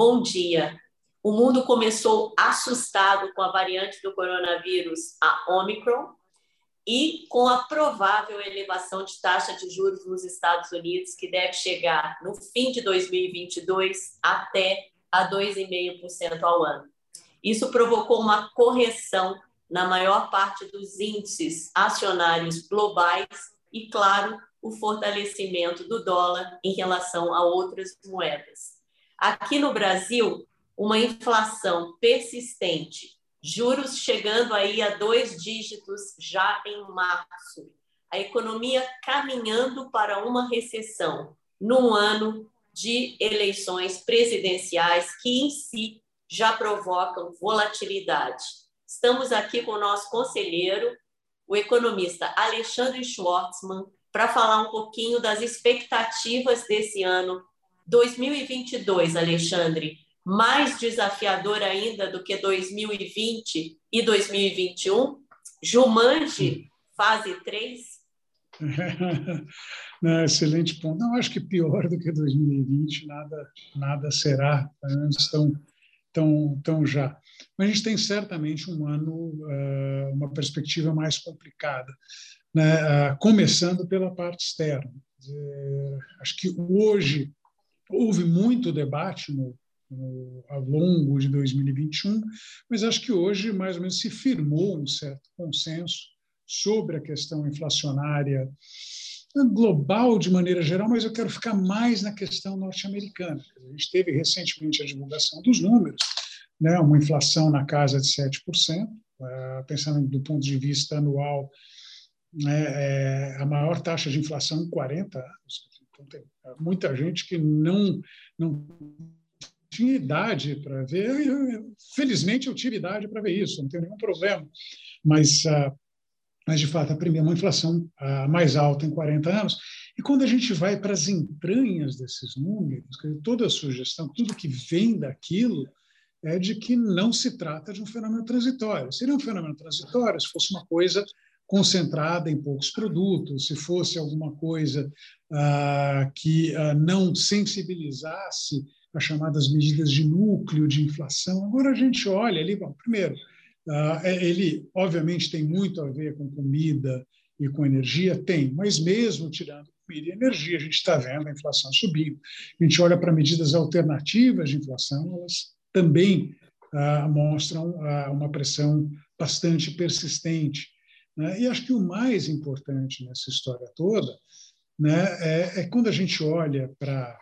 bom dia. O mundo começou assustado com a variante do coronavírus, a Omicron, e com a provável elevação de taxa de juros nos Estados Unidos, que deve chegar no fim de 2022 até a 2,5% ao ano. Isso provocou uma correção na maior parte dos índices acionários globais e, claro, o fortalecimento do dólar em relação a outras moedas. Aqui no Brasil, uma inflação persistente, juros chegando aí a dois dígitos já em março, a economia caminhando para uma recessão num ano de eleições presidenciais que em si já provocam volatilidade. Estamos aqui com o nosso conselheiro, o economista Alexandre Schwartzman, para falar um pouquinho das expectativas desse ano 2022, Alexandre. Mais desafiador ainda do que 2020 e 2021? Jumanji, fase 3? Não, excelente ponto. Não, acho que pior do que 2020, nada, nada será, tão, tão, tão já. Mas a gente tem certamente um ano, uh, uma perspectiva mais complicada né, começando pela parte externa. Acho que hoje houve muito debate no, no, ao longo de 2021, mas acho que hoje mais ou menos se firmou um certo consenso sobre a questão inflacionária global de maneira geral, mas eu quero ficar mais na questão norte-americana. A gente teve recentemente a divulgação dos números, né, uma inflação na casa de 7%, eh, pensando do ponto de vista anual, né, é a maior taxa de inflação em 40 anos. Então, tem muita gente que não, não tinha idade para ver. Eu, felizmente, eu tive idade para ver isso, não tem nenhum problema. Mas, ah, mas de fato, a primeira uma inflação ah, mais alta em 40 anos. E quando a gente vai para as entranhas desses números, toda a sugestão, tudo que vem daquilo, é de que não se trata de um fenômeno transitório. Seria um fenômeno transitório se fosse uma coisa concentrada em poucos produtos, se fosse alguma coisa ah, que ah, não sensibilizasse as chamadas medidas de núcleo de inflação. Agora a gente olha ali, bom, primeiro, ah, é, ele obviamente tem muito a ver com comida e com energia, tem, mas mesmo tirando comida e energia, a gente está vendo a inflação subindo. A gente olha para medidas alternativas de inflação, elas também mostram uma pressão bastante persistente. Né? E acho que o mais importante nessa história toda né, é, é quando a gente olha para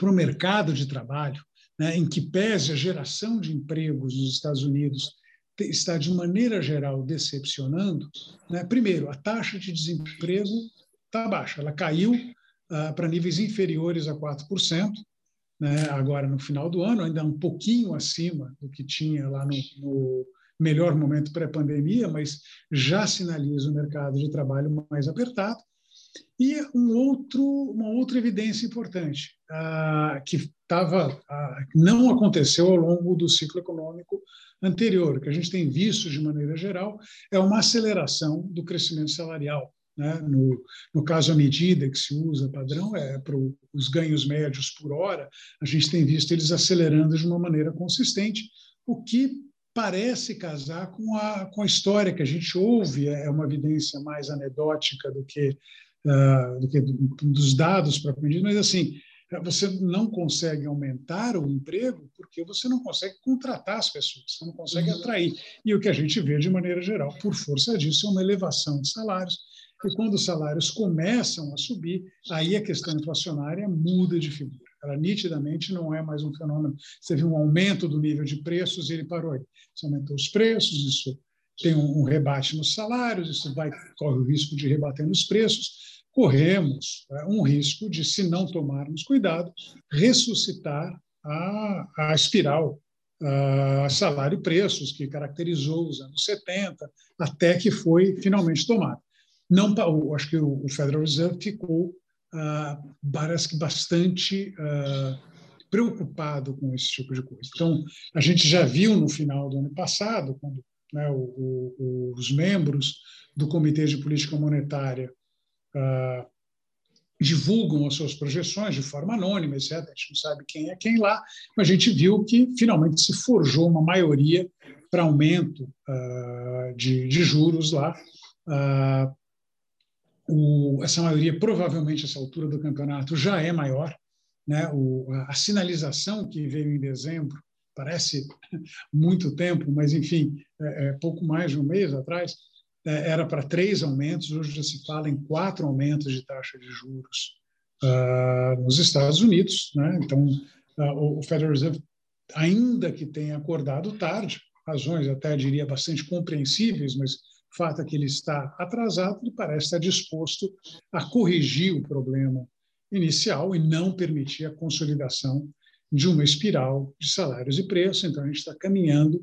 o mercado de trabalho, né, em que pese a geração de empregos nos Estados Unidos está, de maneira geral, decepcionando. Né? Primeiro, a taxa de desemprego está baixa, ela caiu ah, para níveis inferiores a 4%. Né? Agora, no final do ano, ainda um pouquinho acima do que tinha lá no, no melhor momento pré-pandemia, mas já sinaliza o mercado de trabalho mais apertado. E um outro, uma outra evidência importante, ah, que tava, ah, não aconteceu ao longo do ciclo econômico anterior, que a gente tem visto de maneira geral, é uma aceleração do crescimento salarial. Né? No, no caso, a medida que se usa padrão é para os ganhos médios por hora, a gente tem visto eles acelerando de uma maneira consistente, o que parece casar com a, com a história que a gente ouve, é uma evidência mais anedótica do que, uh, do que dos dados propriamente, mas assim, você não consegue aumentar o emprego porque você não consegue contratar as pessoas, você não consegue uhum. atrair. E o que a gente vê de maneira geral, por força disso, é uma elevação de salários. E quando os salários começam a subir, aí a questão inflacionária muda de figura. Ela nitidamente não é mais um fenômeno. Você viu um aumento do nível de preços e ele parou aí. Você aumentou os preços, isso tem um, rebate nos salários, isso vai corre o risco de rebater nos preços. Corremos é, um risco de, se não tomarmos cuidado, ressuscitar a, a espiral a salário-preços que caracterizou os anos 70, até que foi finalmente tomada. Não, acho que o Federal Reserve ficou parece que bastante ah, preocupado com esse tipo de coisa. Então, a gente já viu no final do ano passado, quando né, o, o, os membros do Comitê de Política Monetária ah, divulgam as suas projeções de forma anônima, etc. A gente não sabe quem é quem lá, mas a gente viu que finalmente se forjou uma maioria para aumento de, de, juros lá. O, essa maioria, provavelmente, essa altura do campeonato, já é maior. Né? O, a, a sinalização que veio em dezembro parece muito tempo, mas, enfim, é, é pouco mais de um mês atrás, é, era para três aumentos, hoje já se fala em quatro aumentos de taxa de juros uh, nos Estados Unidos. Né? Então, uh, o Federal Reserve, ainda que tenha acordado tarde, razões até diria bastante compreensíveis, mas o fato é que ele está atrasado, ele parece estar disposto a corrigir o problema inicial e não permitir a consolidação de uma espiral de salários e preços. Então, a gente está caminhando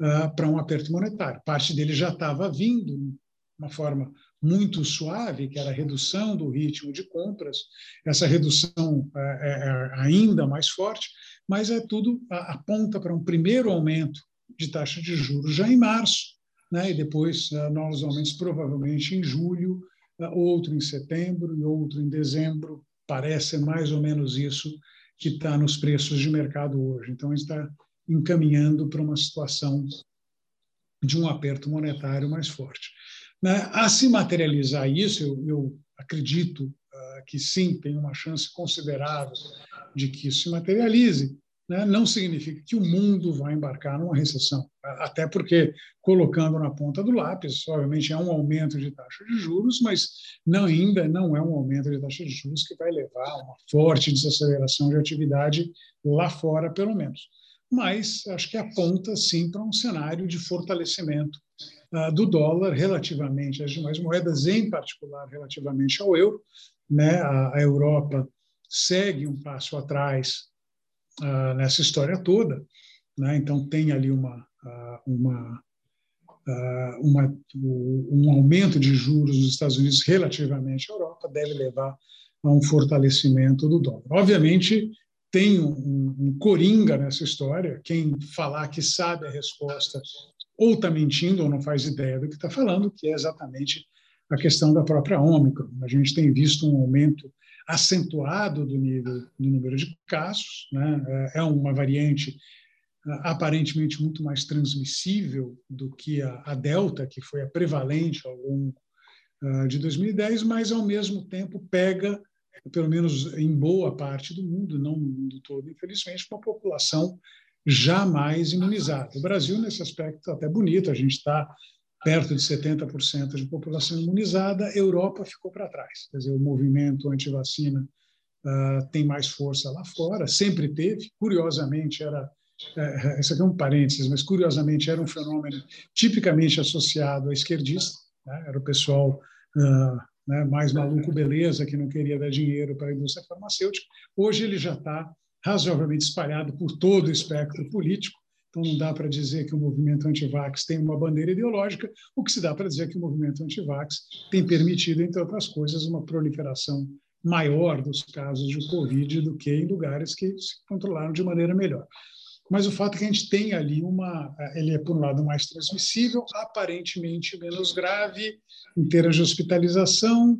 uh, para um aperto monetário. Parte dele já estava vindo de uma forma muito suave, que era a redução do ritmo de compras. Essa redução uh, é, ainda mais forte, mas é tudo aponta para um primeiro aumento de taxa de juros já em março, né? e depois uh, novos aumentos provavelmente em julho, uh, outro em setembro e outro em dezembro. Parece mais ou menos isso que está nos preços de mercado hoje. Então, a gente está encaminhando para uma situação de um aperto monetário mais forte. Né? A se materializar isso, eu, eu acredito uh, que sim, tem uma chance considerável de que isso se materialize, né? não significa que o mundo vai embarcar numa recessão. Até porque, colocando na ponta do lápis, obviamente é um aumento de taxa de juros, mas não, ainda não é um aumento de taxa de juros que vai levar a uma forte desaceleração de atividade lá fora, pelo menos mas acho que aponta sim para um cenário de fortalecimento uh, do dólar relativamente às demais moedas, em particular relativamente ao euro. Né? A, a Europa segue um passo atrás uh, nessa história toda, né? então tem ali uma, uh, uma, uma, um aumento de juros nos Estados Unidos relativamente à Europa, deve levar a um fortalecimento do dólar. Obviamente, tem um, um coringa nessa história. Quem falar que sabe a resposta ou está mentindo ou não faz ideia do que está falando, que é exatamente a questão da própria Ômicron. A gente tem visto um aumento acentuado do nível do número de casos, né? é uma variante ah, aparentemente muito mais transmissível do que a, a Delta, que foi a prevalente ao longo uh, de 2010, mas ao mesmo tempo pega pelo menos em boa parte do mundo, não no mundo todo, infelizmente, uma população jamais imunizada. O Brasil, nesse aspecto, até bonito, a gente está perto de 70% de população imunizada, a Europa ficou para trás. Quer dizer, o movimento anti-vacina uh, tem mais força lá fora, sempre teve, curiosamente, era. Uh, aqui é um parênteses, mas curiosamente era um fenômeno tipicamente associado à esquerdista, né? era o pessoal uh, né, mais maluco beleza, que não queria dar dinheiro para a indústria farmacêutica. Hoje ele já está razoavelmente espalhado por todo o espectro político, então não dá para dizer que o movimento anti-vax tem uma bandeira ideológica, o que se dá para dizer que o movimento anti-vax tem permitido, entre outras coisas, uma proliferação maior dos casos de Covid do que em lugares que se controlaram de maneira melhor. Mas o fato é que a gente tem ali uma. Ele é, por um lado, mais transmissível, aparentemente menos grave, em termos de hospitalização.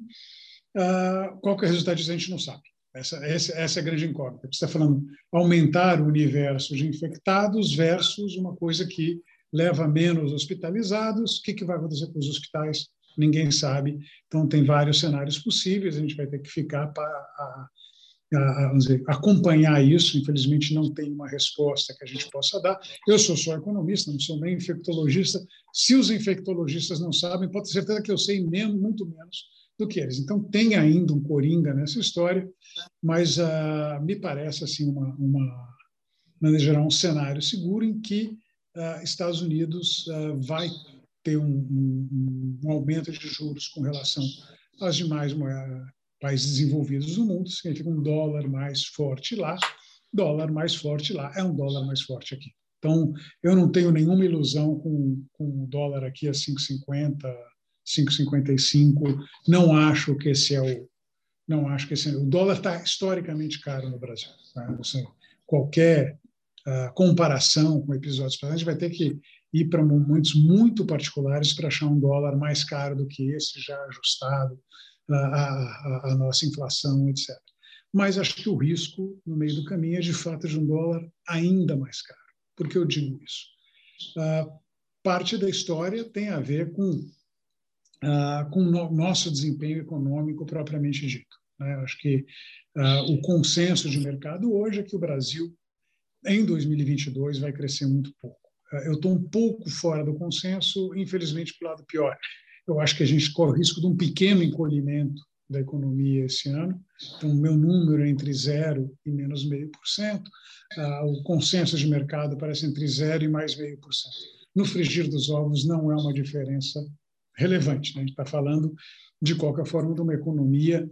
Uh, qual que é o resultado disso? A gente não sabe. Essa, essa, essa é a grande incógnita. Você está falando aumentar o universo de infectados versus uma coisa que leva menos hospitalizados. O que, que vai acontecer com os hospitais? Ninguém sabe. Então, tem vários cenários possíveis. A gente vai ter que ficar para a, acompanhar isso. Infelizmente, não tem uma resposta que a gente possa dar. Eu sou só economista, não sou nem infectologista. Se os infectologistas não sabem, pode ter certeza que eu sei muito menos do que eles. Então, tem ainda um coringa nessa história, mas uh, me parece assim uma, uma maneira geral, um cenário seguro em que uh, Estados Unidos uh, vai ter um, um, um, aumento de juros com relação às demais países desenvolvidos do mundo, significa um dólar mais forte lá, dólar mais forte lá é um dólar mais forte aqui. Então, eu não tenho nenhuma ilusão com o dólar aqui a 5,50, 5,55. Não acho que esse é o. Não acho que esse é, o dólar está historicamente caro no Brasil. Assim, qualquer uh, comparação com episódios passados, a gente vai ter que ir para momentos muito particulares para achar um dólar mais caro do que esse, já ajustado a, a, a nossa inflação, etc. Mas acho que o risco no meio do caminho é, de fato, de um dólar ainda mais caro. Por que eu digo isso? Uh, parte da história tem a ver com, uh, com o nosso desempenho econômico propriamente dito. Né? Acho que uh, o consenso de mercado hoje é que o Brasil, em 2022, vai crescer muito pouco. eu estou um pouco fora do consenso, infelizmente, para o lado pior. Eu acho que a gente corre o risco de um pequeno encolhimento da economia esse ano. Então, o meu número é entre zero e menos meio por cento. Ah, o consenso de mercado parece entre zero e mais meio por cento. No frigir dos ovos não é uma diferença relevante. Né? A gente está falando, de qualquer forma, de uma economia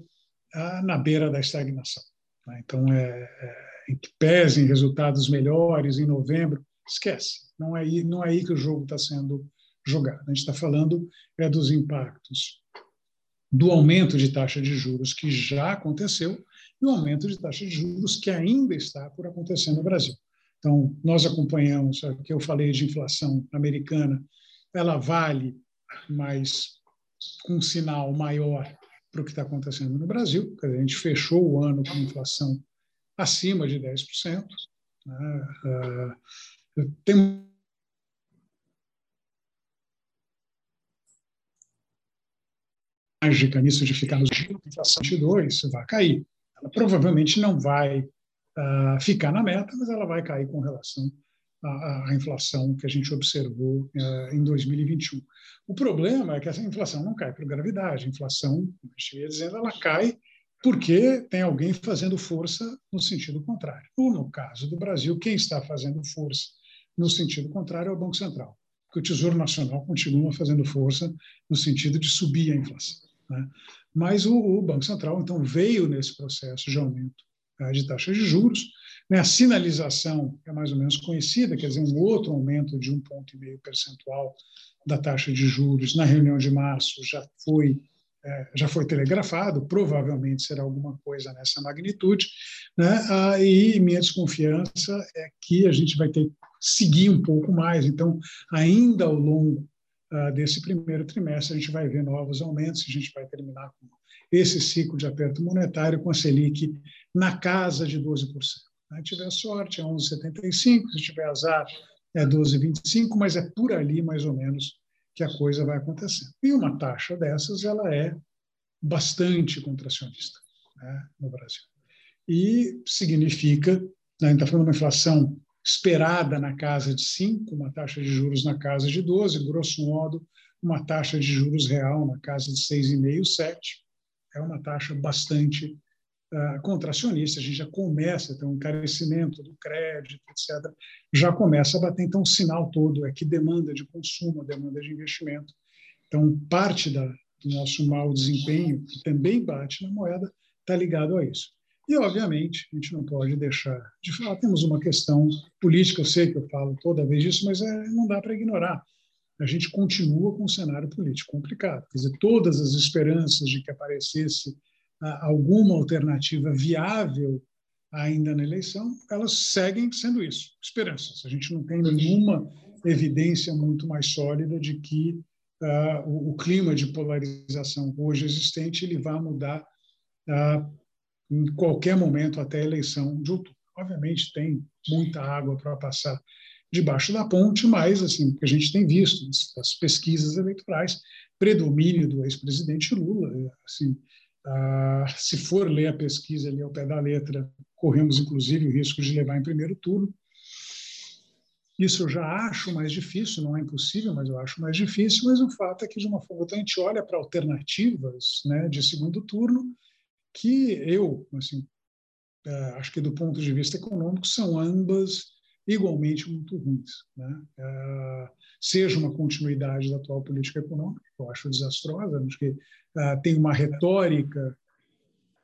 ah, na beira da estagnação. Né? Então, é, é, em que pesem resultados melhores em novembro, esquece. Não é aí, não é aí que o jogo está sendo jogado. A gente está falando é dos impactos do aumento de taxa de juros que já aconteceu e o aumento de taxa de juros que ainda está por acontecer no Brasil. Então, nós acompanhamos, que eu falei de inflação americana, ela vale, mas um sinal maior para o que está acontecendo no Brasil. A gente fechou o ano com inflação acima de 10%. Né? Uh, tem mágica nisso de ficar nos inflação 22 vai cair. Ela provavelmente não vai uh, ficar na meta, mas ela vai cair com relação à inflação que a gente observou uh, em 2021. O problema é que essa inflação não cai por gravidade. A inflação, como eu ia dizendo, ela cai porque tem alguém fazendo força no sentido contrário. Ou, no caso do Brasil, quem está fazendo força no sentido contrário é o Banco Central, porque o Tesouro Nacional continua fazendo força no sentido de subir a inflação. Né? Mas o, o, Banco Central, então, veio nesse processo de aumento de taxa de juros. Né? A sinalização é mais ou menos conhecida, quer dizer, um outro aumento de um ponto e meio percentual da taxa de juros na reunião de março já foi é, já foi telegrafado, provavelmente será alguma coisa nessa magnitude, né? E minha desconfiança é que a gente vai ter que seguir um pouco mais. Então, ainda ao longo ah, desse primeiro trimestre, a gente vai ver novos aumentos, a gente vai terminar com esse ciclo de aperto monetário com a Selic na casa de 12%. Se tiver sorte, é 11,75%, se tiver azar, é 12,25%, mas é por ali, mais ou menos, que a coisa vai acontecendo. E uma taxa dessas, ela é bastante contracionista né, no Brasil. E significa, né, a gente está falando de uma inflação esperada na casa de 5, uma taxa de juros na casa de 12, grosso modo, uma taxa de juros real na casa de 6,5, 7. É uma taxa bastante contracionista. A gente já começa a ter um encarecimento do crédito, etc. Já começa a bater. Então, o sinal todo é que demanda de consumo, demanda de investimento. Então, parte da, do nosso mau desempenho, que também bate na moeda, está ligado a isso. E, obviamente, a gente não pode deixar de falar. Temos uma questão política, eu sei que eu falo toda vez disso, mas é, não dá para ignorar. A gente continua com um cenário político complicado. Quer dizer, todas as esperanças de que aparecesse ah, alguma alternativa viável ainda na eleição, elas seguem sendo isso, esperanças. A gente não tem nenhuma evidência muito mais sólida de que uh, o, o, clima de polarização hoje existente ele vai mudar uh, em qualquer momento até a eleição de outubro. Obviamente tem muita água para passar debaixo da ponte, mas assim, o que a gente tem visto nas pesquisas eleitorais, predomínio do ex-presidente Lula, assim, ah, se for ler a pesquisa ali ao pé da letra, corremos inclusive o risco de levar em primeiro turno. Isso eu já acho mais difícil, não é impossível, mas eu acho mais difícil. Mas o fato é que, de uma forma, a gente olha para alternativas né, de segundo turno que eu, assim, é, acho que do ponto de vista econômico, são ambas igualmente muito ruins. Né? É, seja uma continuidade da atual política econômica, que eu acho desastrosa, acho que é, tem uma retórica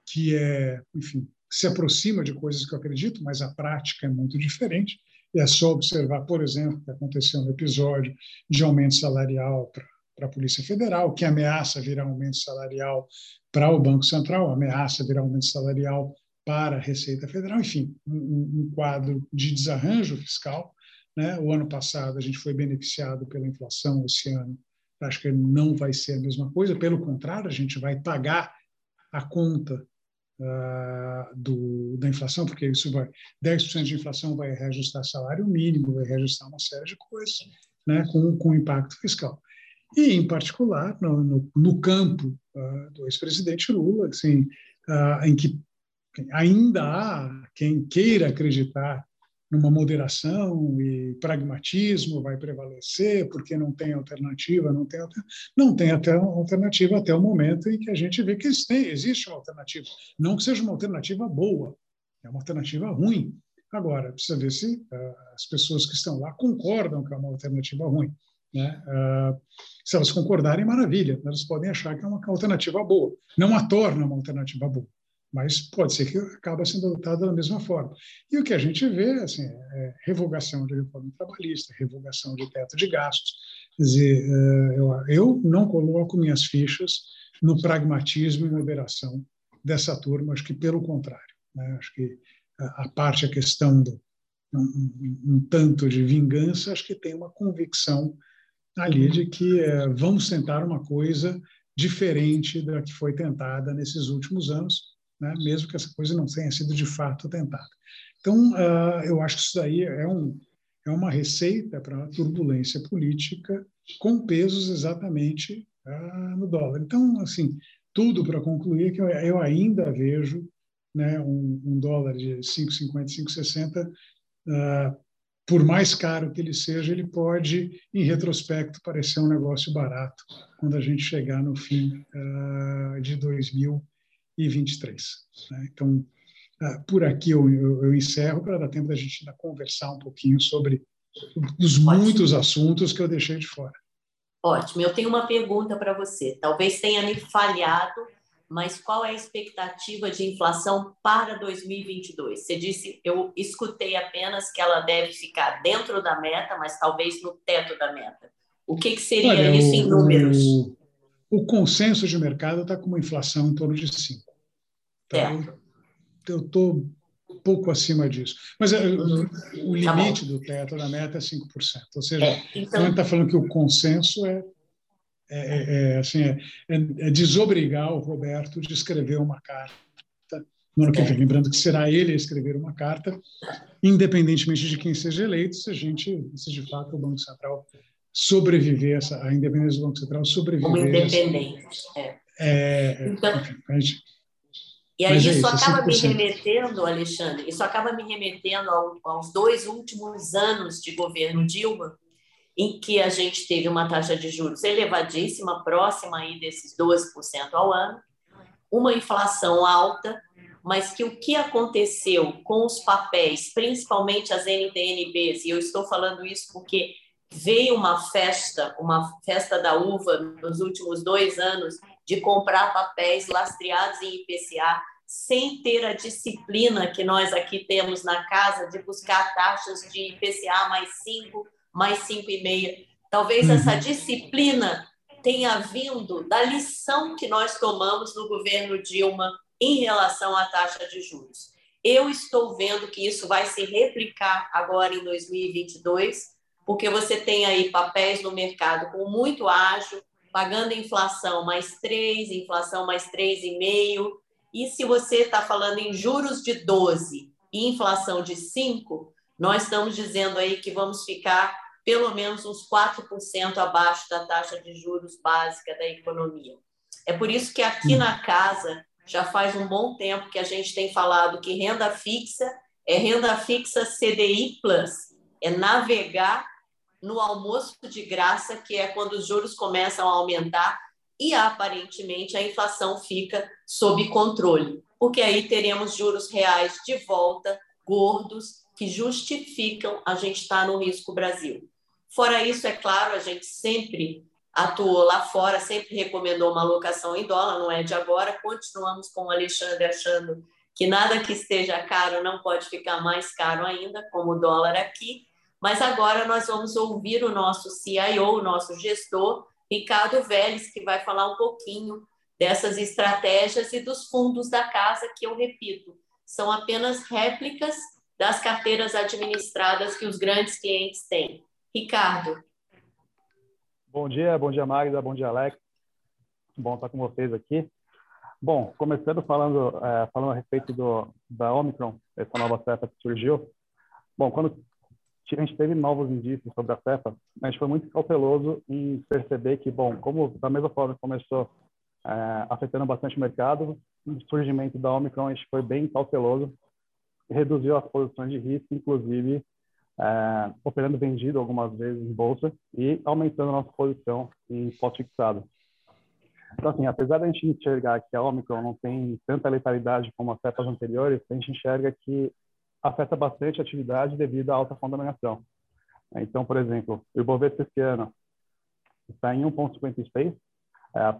que é, enfim, se aproxima de coisas que eu acredito, mas a prática é muito diferente. E é só observar, por exemplo, o que aconteceu no episódio de aumento salarial para para a Polícia Federal, que ameaça virar aumento salarial para o Banco Central, ameaça virar aumento salarial para a Receita Federal, enfim, um, um quadro de desarranjo fiscal. Né? O ano passado a gente foi beneficiado pela inflação, esse ano Acho que não vai ser a mesma coisa, pelo contrário, a gente vai pagar a conta uh, do, da inflação, porque isso vai 10% de inflação vai reajustar salário mínimo, vai reajustar uma série de coisas, né, com, com impacto fiscal. E, em particular, no, no, no campo uh, do ex-presidente Lula, assim, uh, em que ainda há quem queira acreditar numa moderação e pragmatismo vai prevalecer porque não tem alternativa, não tem não tem até alternativa até o momento em que a gente vê que existe uma alternativa, não que seja uma alternativa boa, é uma alternativa ruim. Agora precisa ver se uh, as pessoas que estão lá concordam que é uma alternativa ruim. Né? Uh, se elas concordarem, maravilha, elas podem achar que é uma alternativa boa, não a torna uma alternativa boa mas pode ser que acabe sendo adotado da mesma forma. E o que a gente vê assim, é revogação de reforma trabalhista, revogação de teto de gastos. Quer dizer, é, eu, não coloco minhas fichas no pragmatismo e moderação dessa turma, acho que pelo contrário. Né? Acho que a parte, a questão do um, um, tanto de vingança, acho que tem uma convicção ali de que é, vamos tentar uma coisa diferente da que foi tentada nesses últimos anos, né? mesmo que essa coisa não tenha sido de fato tentada. Então, uh, eu acho que isso daí é, um, é uma receita para a turbulência política com pesos exatamente uh, no dólar. Então, assim, tudo para concluir que eu, eu ainda vejo né, um, um, dólar de 5,50, 5,60, uh, por mais caro que ele seja, ele pode, em retrospecto, parecer um negócio barato quando a gente chegar no fim uh, de 2000 e 23. Né? Então, ah, por aqui eu, eu, eu encerro para dar tempo da gente ainda conversar um pouquinho sobre os muitos assuntos que eu deixei de fora. Ótimo. Eu tenho uma pergunta para você. Talvez tenha me falhado, mas qual é a expectativa de inflação para 2022? Você disse, eu escutei apenas que ela deve ficar dentro da meta, mas talvez no teto da meta. O que, que seria Olha, isso em números? O, o consenso de mercado está com uma inflação em torno de 5. Então, eu estou pouco acima disso. Mas é, uhum. o tá limite tá do teto da meta é 5%. Ou seja, é, então... a gente está falando que o consenso é, é, é, é assim, é, é, desobrigar o Roberto de escrever uma carta no ano que vem. Lembrando que será ele a escrever uma carta, independentemente de quem seja eleito, se a gente, se de fato o Banco Central sobreviver, essa, a independência do Banco Central sobreviver. Como independente. Essa, é, então, enfim, a gente, e aí isso, isso acaba me remetendo, Alexandre, isso acaba me remetendo aos dois últimos anos de governo Dilma, em que a gente teve uma taxa de juros elevadíssima, próxima aí desses 12% ao ano, uma inflação alta, mas que o que aconteceu com os papéis, principalmente as NTNBs, e eu estou falando isso porque veio uma festa, uma festa da uva nos últimos dois anos, de comprar papéis lastreados em IPCA sem ter a disciplina que nós aqui temos na casa de buscar taxas de IPCA mais 5, mais 5,5. Talvez uhum. essa disciplina tenha vindo da lição que nós tomamos no governo Dilma em relação à taxa de juros. Eu estou vendo que isso vai se replicar agora em 2022, porque você tem aí papéis no mercado com muito ágil, pagando inflação mais 3, inflação mais 3,5. E se você está falando em juros de 12 e inflação de 5, nós estamos dizendo aí que vamos ficar pelo menos uns 4% abaixo da taxa de juros básica da economia. É por isso que aqui na casa já faz um bom tempo que a gente tem falado que renda fixa é renda fixa CDI plus, é navegar no almoço de graça, que é quando os juros começam a aumentar e aparentemente a inflação fica sob controle, porque aí teremos juros reais de volta, gordos, que justificam a gente estar no risco Brasil. Fora isso, é claro, a gente sempre atuou lá fora, sempre recomendou uma alocação em dólar, não é de agora. Continuamos com o Alexandre achando que nada que esteja caro não pode ficar mais caro ainda, como o dólar aqui. Mas agora nós vamos ouvir o nosso CIO, o nosso gestor, Ricardo Vélez, que vai falar um pouquinho dessas estratégias e dos fundos da casa, que eu repito, são apenas réplicas das carteiras administradas que os grandes clientes têm. Ricardo. Bom dia, bom dia Magda, bom dia Alex. Bom estar com vocês aqui. Bom, começando falando, é, falando a respeito do, da Omicron, essa nova cepa que surgiu. Bom, quando a gente teve novos indícios sobre a cepa, gente foi muito cauteloso em perceber que, bom, como da mesma forma começou é, afetando bastante o mercado, o surgimento da Omicron a gente foi bem cauteloso, reduziu as posições de risco, inclusive é, operando vendido algumas vezes em bolsa e aumentando a nossa posição em pós-fixado. Então, assim, apesar da gente enxergar que a Omicron não tem tanta letalidade como as cepas anteriores, a gente enxerga que afeta bastante a atividade devido à alta contaminação. Então, por exemplo, o Ibovespa esse ano está em 1,56, é,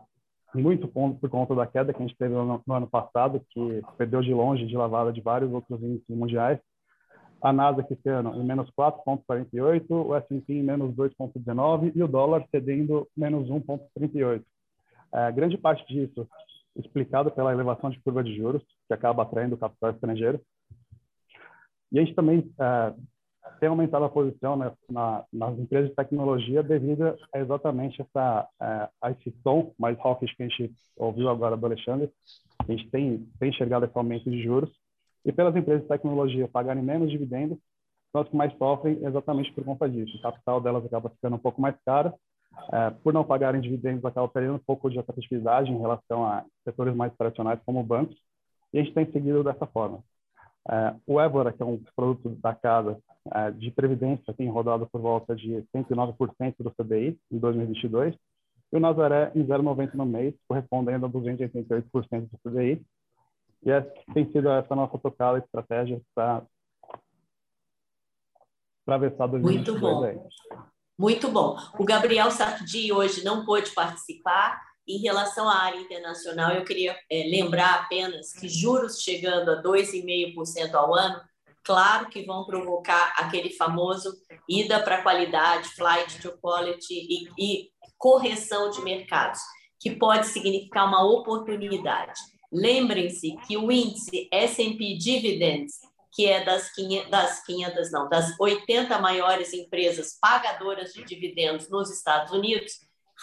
muito por conta da queda que a gente teve no, no, ano passado, que perdeu de longe de lavada de vários outros índices mundiais. A Nasdaq esse ano em menos 4,48, o S&P em menos 2,19 e o dólar cedendo menos 1,38. É, grande parte disso explicado pela elevação de curva de juros, que acaba atraindo capital estrangeiro. E a gente também é, tem aumentado a posição né, na, nas empresas de tecnologia devido a exatamente essa, é, a esse tom mais hawkish que a gente ouviu agora do Alexandre. A gente tem, tem enxergado esse aumento de juros. E pelas empresas de tecnologia pagarem menos dividendos, são as que mais sofrem exatamente por conta disso. O capital delas acaba ficando um pouco mais caro é, por não pagarem dividendos, acaba perdendo um pouco de atratividade em relação a setores mais tradicionais como bancos, e a gente tem seguido dessa forma. É, o Évora, que é um produto da casa é, de previdência, tem rodado por volta de 109% do CDI em 2022, e o Nazaré em 0,90 no mês, correspondendo a 288% do CDI. E essa tem sido essa nossa tocada estratégia para atravessar 2022 Muito bom. Aí. Muito bom. O Gabriel Sardi hoje não pôde participar. Em relação à área internacional, eu queria é, lembrar apenas que juros chegando a 2,5% ao ano, claro que vão provocar aquele famoso ida para qualidade, flight to quality e, e correção de mercados, que pode significar uma oportunidade. Lembrem-se que o índice S&P Dividends que é das 500, das 500, não, das 80 maiores empresas pagadoras de dividendos nos Estados Unidos,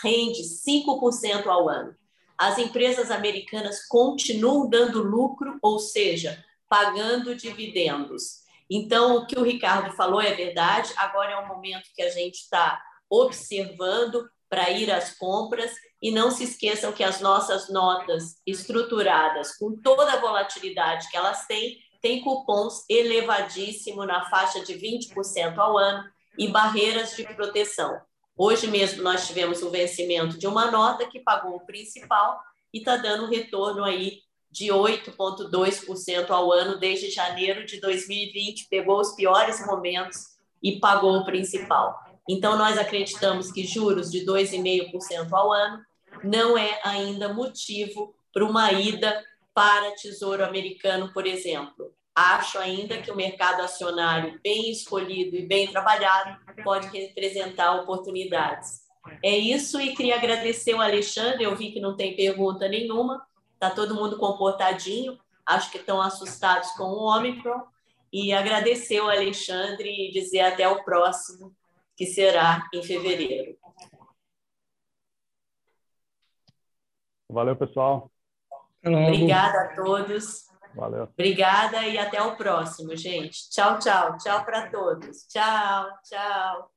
rende 5% ao ano. As empresas americanas continuam dando lucro, ou seja, pagando dividendos. Então, o que o Ricardo falou é verdade. Agora é o momento que a gente está observando para ir às compras e não se esqueçam que as nossas notas estruturadas, com toda a volatilidade que elas têm, tem cupons elevadíssimo na faixa de 20% ao ano e barreiras de proteção. Hoje mesmo nós tivemos o vencimento de uma nota que pagou o principal e está dando um retorno aí de 8,2% ao ano desde janeiro de 2020, pegou os piores momentos e pagou o principal. Então, nós acreditamos que juros de 2,5% ao ano não é ainda motivo para uma ida para Tesouro Americano, por exemplo. Acho ainda que o mercado acionário bem escolhido e bem trabalhado pode representar oportunidades. É isso e queria agradecer o Alexandre. Eu vi que não tem pergunta nenhuma, está todo mundo comportadinho, acho que estão assustados com o Ômicron. E agradecer o Alexandre e dizer até o próximo, que será em fevereiro. Valeu, pessoal. Obrigada a todos. Valeu. Obrigada e até o próximo, gente. Tchau, tchau. Tchau para todos. Tchau, tchau.